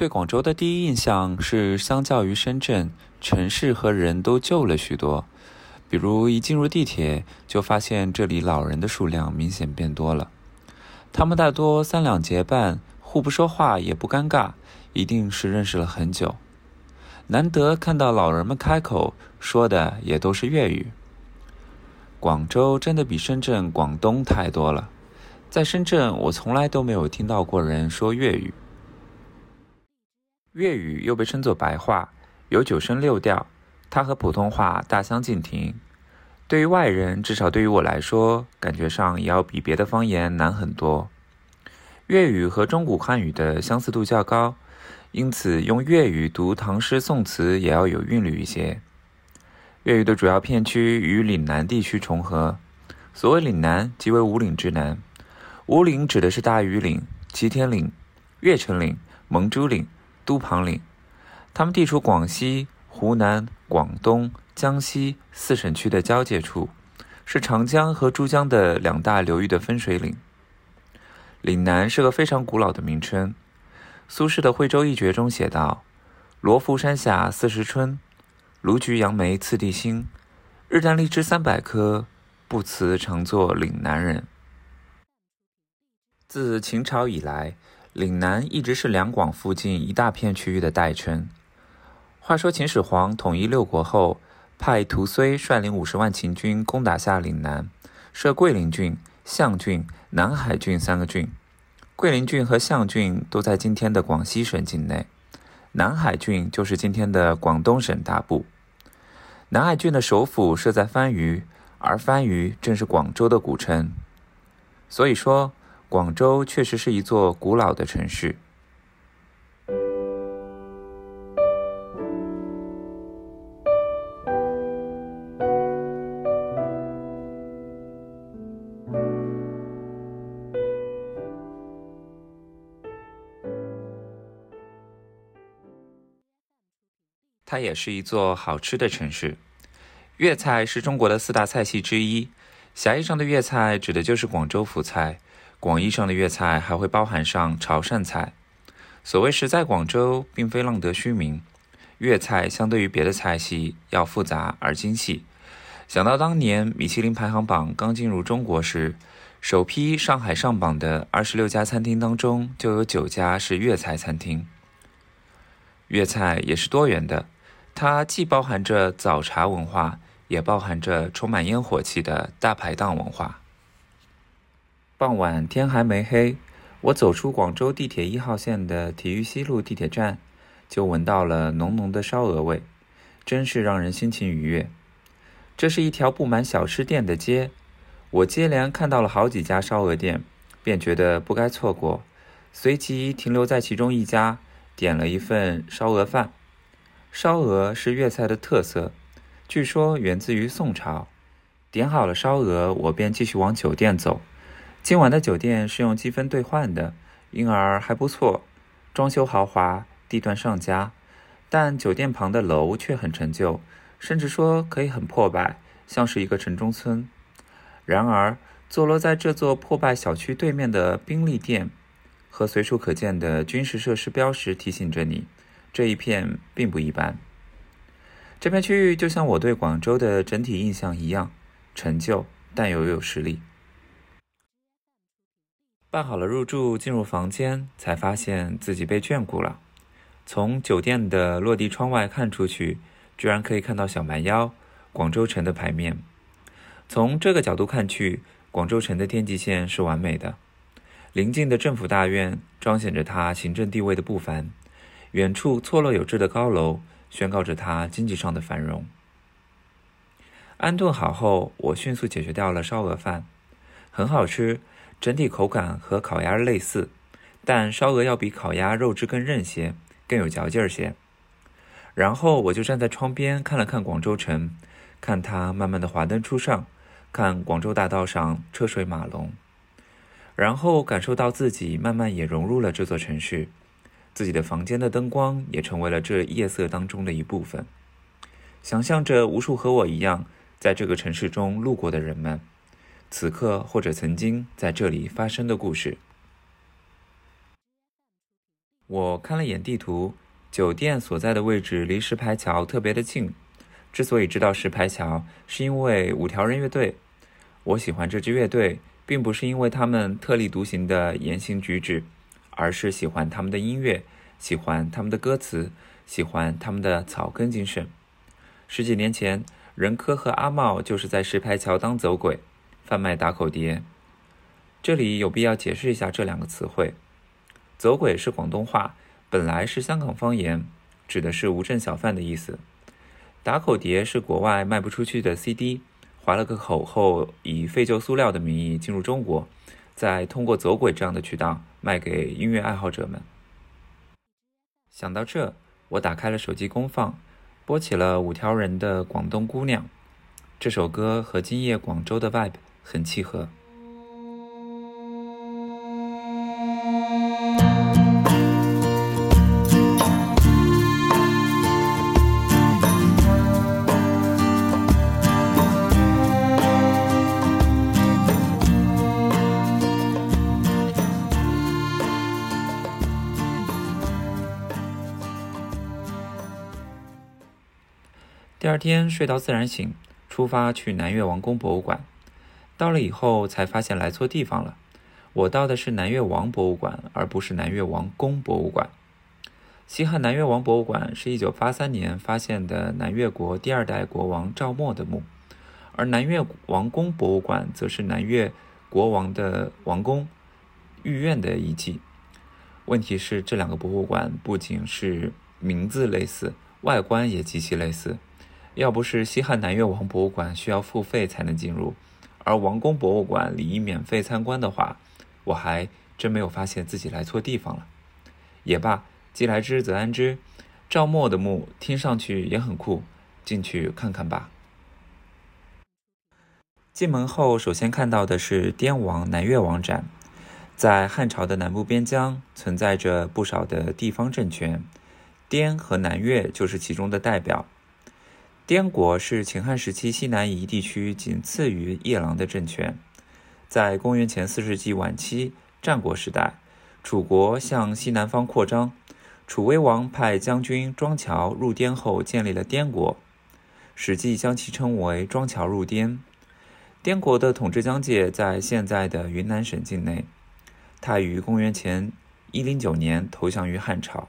对广州的第一印象是，相较于深圳，城市和人都旧了许多。比如一进入地铁，就发现这里老人的数量明显变多了。他们大多三两结伴，互不说话也不尴尬，一定是认识了很久。难得看到老人们开口说的也都是粤语。广州真的比深圳广东太多了。在深圳，我从来都没有听到过人说粤语。粤语又被称作白话，有九声六调。它和普通话大相径庭，对于外人，至少对于我来说，感觉上也要比别的方言难很多。粤语和中古汉语的相似度较高，因此用粤语读唐诗宋词也要有韵律一些。粤语的主要片区与岭南地区重合，所谓岭南，即为五岭之南。五岭指的是大庾岭、齐天岭、越城岭、蒙珠岭、都庞岭，它们地处广西。湖南、广东、江西四省区的交界处，是长江和珠江的两大流域的分水岭。岭南是个非常古老的名称。苏轼的《惠州一绝》中写道：“罗浮山下四时春，卢橘杨梅次第新。日啖荔枝三百颗，不辞常作岭南人。”自秦朝以来，岭南一直是两广附近一大片区域的代称。话说秦始皇统一六国后，派屠睢率领五十万秦军攻打下岭南，设桂林郡、象郡、南海郡三个郡。桂林郡和象郡都在今天的广西省境内，南海郡就是今天的广东省大部。南海郡的首府设在番禺，而番禺正是广州的古称。所以说，广州确实是一座古老的城市。它也是一座好吃的城市。粤菜是中国的四大菜系之一，狭义上的粤菜指的就是广州府菜，广义上的粤菜还会包含上潮汕菜。所谓“食在广州”，并非浪得虚名。粤菜相对于别的菜系要复杂而精细。想到当年米其林排行榜刚进入中国时，首批上海上榜的二十六家餐厅当中，就有九家是粤菜餐厅。粤菜也是多元的。它既包含着早茶文化，也包含着充满烟火气的大排档文化。傍晚天还没黑，我走出广州地铁一号线的体育西路地铁站，就闻到了浓浓的烧鹅味，真是让人心情愉悦。这是一条布满小吃店的街，我接连看到了好几家烧鹅店，便觉得不该错过，随即停留在其中一家，点了一份烧鹅饭。烧鹅是粤菜的特色，据说源自于宋朝。点好了烧鹅，我便继续往酒店走。今晚的酒店是用积分兑换的，因而还不错，装修豪华，地段上佳。但酒店旁的楼却很陈旧，甚至说可以很破败，像是一个城中村。然而，坐落在这座破败小区对面的宾利店，和随处可见的军事设施标识提醒着你。这一片并不一般，这片区域就像我对广州的整体印象一样，陈旧但又有实力。办好了入住，进入房间，才发现自己被眷顾了。从酒店的落地窗外看出去，居然可以看到小蛮腰、广州城的牌面。从这个角度看去，广州城的天际线是完美的。临近的政府大院彰显着它行政地位的不凡。远处错落有致的高楼，宣告着它经济上的繁荣。安顿好后，我迅速解决掉了烧鹅饭，很好吃，整体口感和烤鸭类似，但烧鹅要比烤鸭肉质更韧些，更有嚼劲儿些。然后我就站在窗边看了看广州城，看它慢慢的华灯初上，看广州大道上车水马龙，然后感受到自己慢慢也融入了这座城市。自己的房间的灯光也成为了这夜色当中的一部分。想象着无数和我一样在这个城市中路过的人们，此刻或者曾经在这里发生的故事。我看了眼地图，酒店所在的位置离石牌桥特别的近。之所以知道石牌桥，是因为五条人乐队。我喜欢这支乐队，并不是因为他们特立独行的言行举止，而是喜欢他们的音乐，喜欢他们的歌词，喜欢他们的草根精神。十几年前，任科和阿茂就是在石牌桥当走鬼，贩卖打口碟。这里有必要解释一下这两个词汇：走鬼是广东话，本来是香港方言，指的是无证小贩的意思。打口碟是国外卖不出去的 CD，划了个口后，以废旧塑料的名义进入中国，再通过走鬼这样的渠道卖给音乐爱好者们。想到这，我打开了手机公放，播起了五条人的《广东姑娘》。这首歌和今夜广州的 vibe 很契合。第二天睡到自然醒，出发去南越王宫博物馆。到了以后才发现来错地方了，我到的是南越王博物馆，而不是南越王宫博物馆。西汉南越王博物馆是一九八三年发现的南越国第二代国王赵默的墓，而南越王宫博物馆则是南越国王的王宫御苑的遗迹。问题是，这两个博物馆不仅是名字类似，外观也极其类似。要不是西汉南越王博物馆需要付费才能进入，而王宫博物馆里免费参观的话，我还真没有发现自己来错地方了。也罢，既来之则安之。赵默的墓听上去也很酷，进去看看吧。进门后，首先看到的是滇王、南越王展。在汉朝的南部边疆，存在着不少的地方政权，滇和南越就是其中的代表。滇国是秦汉时期西南夷地区仅次于夜郎的政权。在公元前四世纪晚期，战国时代，楚国向西南方扩张，楚威王派将军庄乔入滇后，建立了滇国。史记将其称为“庄乔入滇”。滇国的统治疆界在现在的云南省境内。他于公元前一零九年投降于汉朝。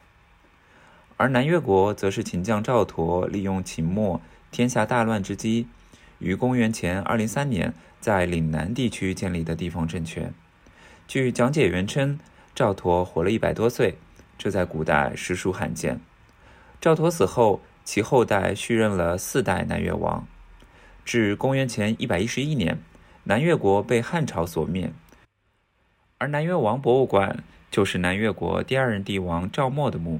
而南越国则是秦将赵佗利用秦末天下大乱之机，于公元前二零三年在岭南地区建立的地方政权。据讲解员称，赵佗活了一百多岁，这在古代实属罕见。赵佗死后，其后代续任了四代南越王。至公元前一百一十一年，南越国被汉朝所灭。而南越王博物馆就是南越国第二任帝王赵默的墓。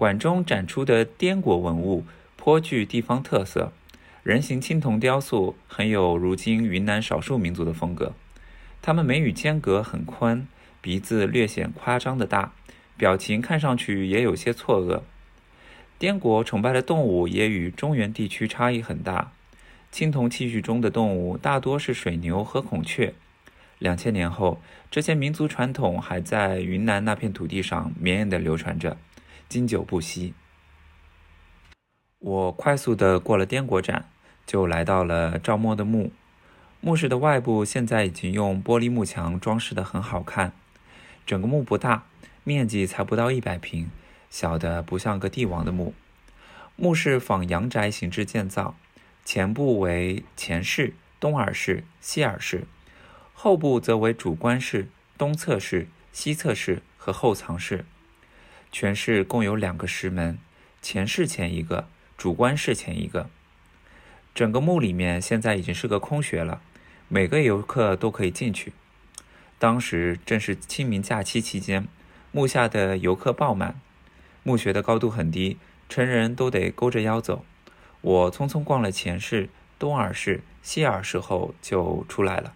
馆中展出的滇国文物颇具地方特色，人形青铜雕塑很有如今云南少数民族的风格。他们眉宇间隔很宽，鼻子略显夸张的大，表情看上去也有些错愕。滇国崇拜的动物也与中原地区差异很大。青铜器具中的动物大多是水牛和孔雀。两千年后，这些民族传统还在云南那片土地上绵延地流传着。经久不息。我快速的过了滇国展，就来到了赵默的墓。墓室的外部现在已经用玻璃幕墙装饰的很好看。整个墓不大，面积才不到一百平，小的不像个帝王的墓。墓室仿阳宅形制建造，前部为前室、东耳室、西耳室，后部则为主棺室、东侧室、西侧室和后藏室。全室共有两个石门，前室前一个，主棺室前一个。整个墓里面现在已经是个空穴了，每个游客都可以进去。当时正是清明假期期间，墓下的游客爆满。墓穴的高度很低，成人都得勾着腰走。我匆匆逛了前室、东耳室、西耳室后就出来了。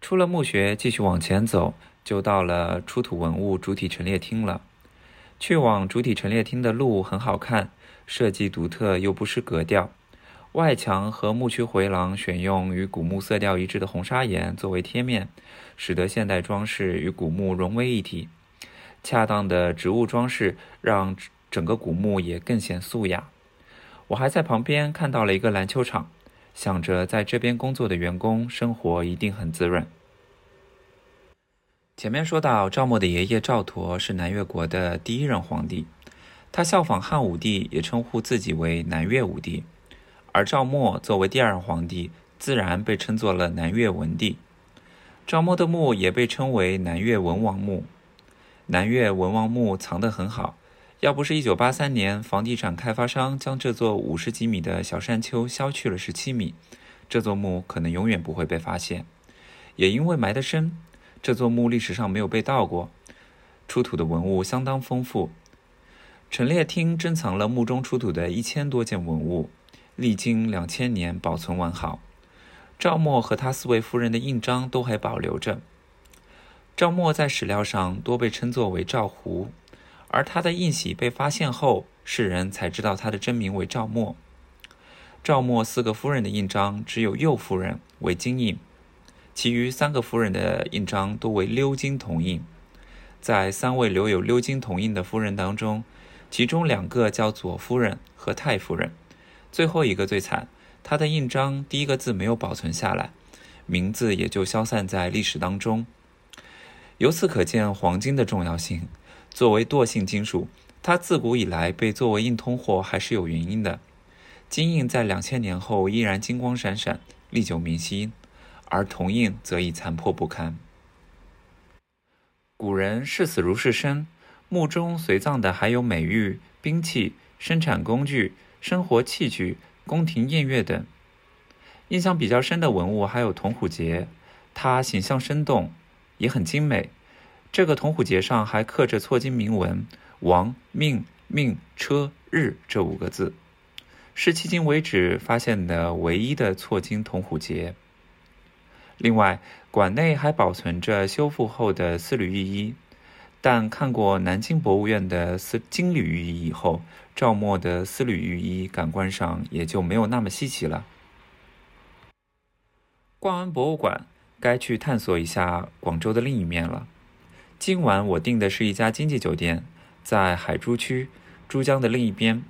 出了墓穴，继续往前走。就到了出土文物主体陈列厅了。去往主体陈列厅的路很好看，设计独特又不失格调。外墙和墓区回廊选用与古墓色调一致的红砂岩作为贴面，使得现代装饰与古墓融为一体。恰当的植物装饰让整个古墓也更显素雅。我还在旁边看到了一个篮球场，想着在这边工作的员工生活一定很滋润。前面说到，赵默的爷爷赵佗是南越国的第一任皇帝，他效仿汉武帝，也称呼自己为南越武帝。而赵默作为第二任皇帝，自然被称作了南越文帝。赵默的墓也被称为南越文王墓。南越文王墓藏得很好，要不是1983年房地产开发商将这座五十几米的小山丘削去了十七米，这座墓可能永远不会被发现。也因为埋得深，这座墓历史上没有被盗过，出土的文物相当丰富。陈列厅珍藏了墓中出土的一千多件文物。历经两千年，保存完好。赵默和他四位夫人的印章都还保留着。赵默在史料上多被称作为赵胡，而他的印玺被发现后，世人才知道他的真名为赵默。赵默四个夫人的印章只有右夫人为金印，其余三个夫人的印章都为鎏金铜印。在三位留有鎏金铜印的夫人当中，其中两个叫左夫人和太夫人。最后一个最惨，她的印章第一个字没有保存下来，名字也就消散在历史当中。由此可见黄金的重要性。作为惰性金属，它自古以来被作为硬通货还是有原因的。金印在两千年后依然金光闪闪，历久弥新，而铜印则已残破不堪。古人视死如是生，墓中随葬的还有美玉、兵器、生产工具。生活器具、宫廷宴乐等，印象比较深的文物还有铜虎节，它形象生动，也很精美。这个铜虎节上还刻着错金铭文“王命命车日”这五个字，是迄今为止发现的唯一的错金铜虎节。另外，馆内还保存着修复后的丝缕玉衣。但看过南京博物院的丝金缕玉衣以后，赵默的丝缕玉衣感官上也就没有那么稀奇了。逛完博物馆，该去探索一下广州的另一面了。今晚我订的是一家经济酒店，在海珠区，珠江的另一边。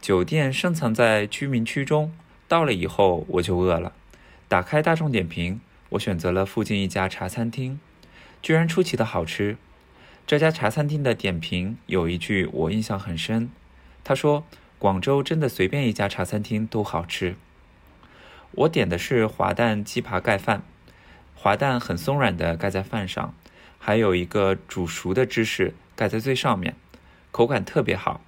酒店深藏在居民区中，到了以后我就饿了。打开大众点评，我选择了附近一家茶餐厅，居然出奇的好吃。这家茶餐厅的点评有一句我印象很深，他说：“广州真的随便一家茶餐厅都好吃。”我点的是滑蛋鸡扒盖饭，滑蛋很松软的盖在饭上，还有一个煮熟的芝士盖在最上面，口感特别好，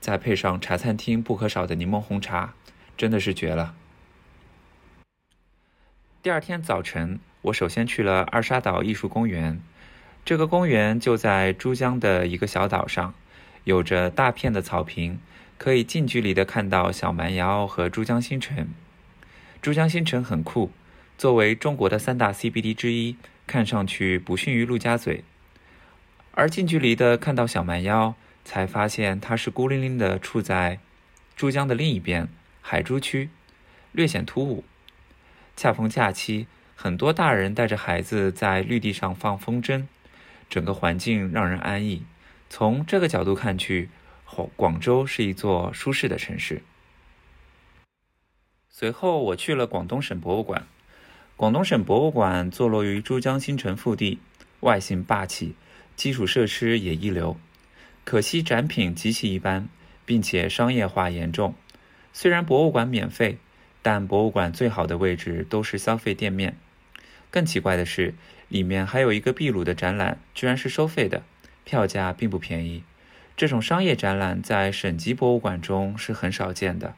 再配上茶餐厅不可少的柠檬红茶，真的是绝了。第二天早晨，我首先去了二沙岛艺术公园。这个公园就在珠江的一个小岛上，有着大片的草坪，可以近距离的看到小蛮腰和珠江新城。珠江新城很酷，作为中国的三大 CBD 之一，看上去不逊于陆家嘴。而近距离的看到小蛮腰，才发现它是孤零零的处在珠江的另一边，海珠区，略显突兀。恰逢假期，很多大人带着孩子在绿地上放风筝。整个环境让人安逸。从这个角度看去，广广州是一座舒适的城市。随后我去了广东省博物馆。广东省博物馆坐落于珠江新城腹地，外形霸气，基础设施也一流。可惜展品极其一般，并且商业化严重。虽然博物馆免费，但博物馆最好的位置都是消费店面。更奇怪的是。里面还有一个秘鲁的展览，居然是收费的，票价并不便宜。这种商业展览在省级博物馆中是很少见的。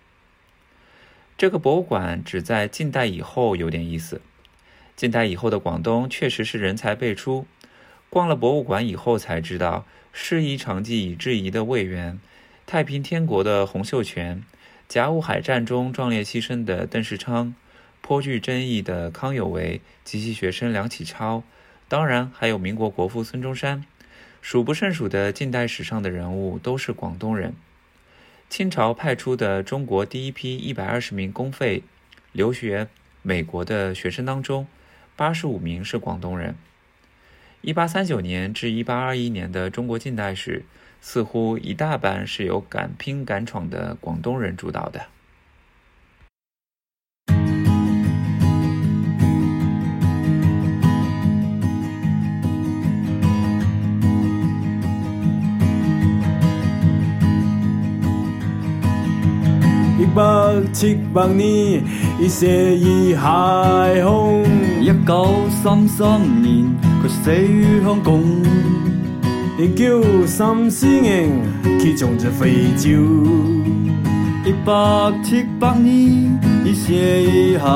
这个博物馆只在近代以后有点意思。近代以后的广东确实是人才辈出。逛了博物馆以后才知道，师夷长技以制夷的魏源，太平天国的洪秀全，甲午海战中壮烈牺牲的邓世昌。颇具争议的康有为及其学生梁启超，当然还有民国国父孙中山，数不胜数的近代史上的人物都是广东人。清朝派出的中国第一批一百二十名公费留学美国的学生当中，八十五名是广东人。一八三九年至一八二一年的中国近代史，似乎一大半是由敢拼敢闯的广东人主导的。一八七八年，一寫意海空。一九三三年，佢死於香港。一九三四年，佢從至非洲。一八七八年，一寫意海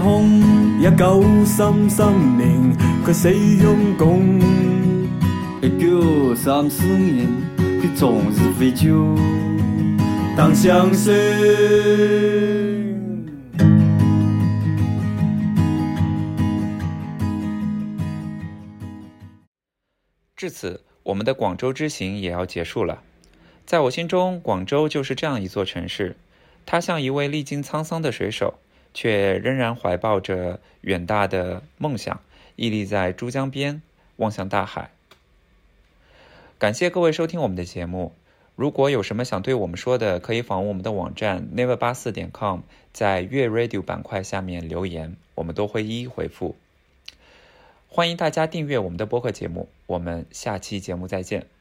空。一九三三年，佢死香港。一九三四年，佢從至非洲。當相信。至此，我们的广州之行也要结束了。在我心中，广州就是这样一座城市，它像一位历经沧桑的水手，却仍然怀抱着远大的梦想，屹立在珠江边，望向大海。感谢各位收听我们的节目。如果有什么想对我们说的，可以访问我们的网站 never 八四点 com，在粤 radio 板块下面留言，我们都会一一回复。欢迎大家订阅我们的播客节目，我们下期节目再见。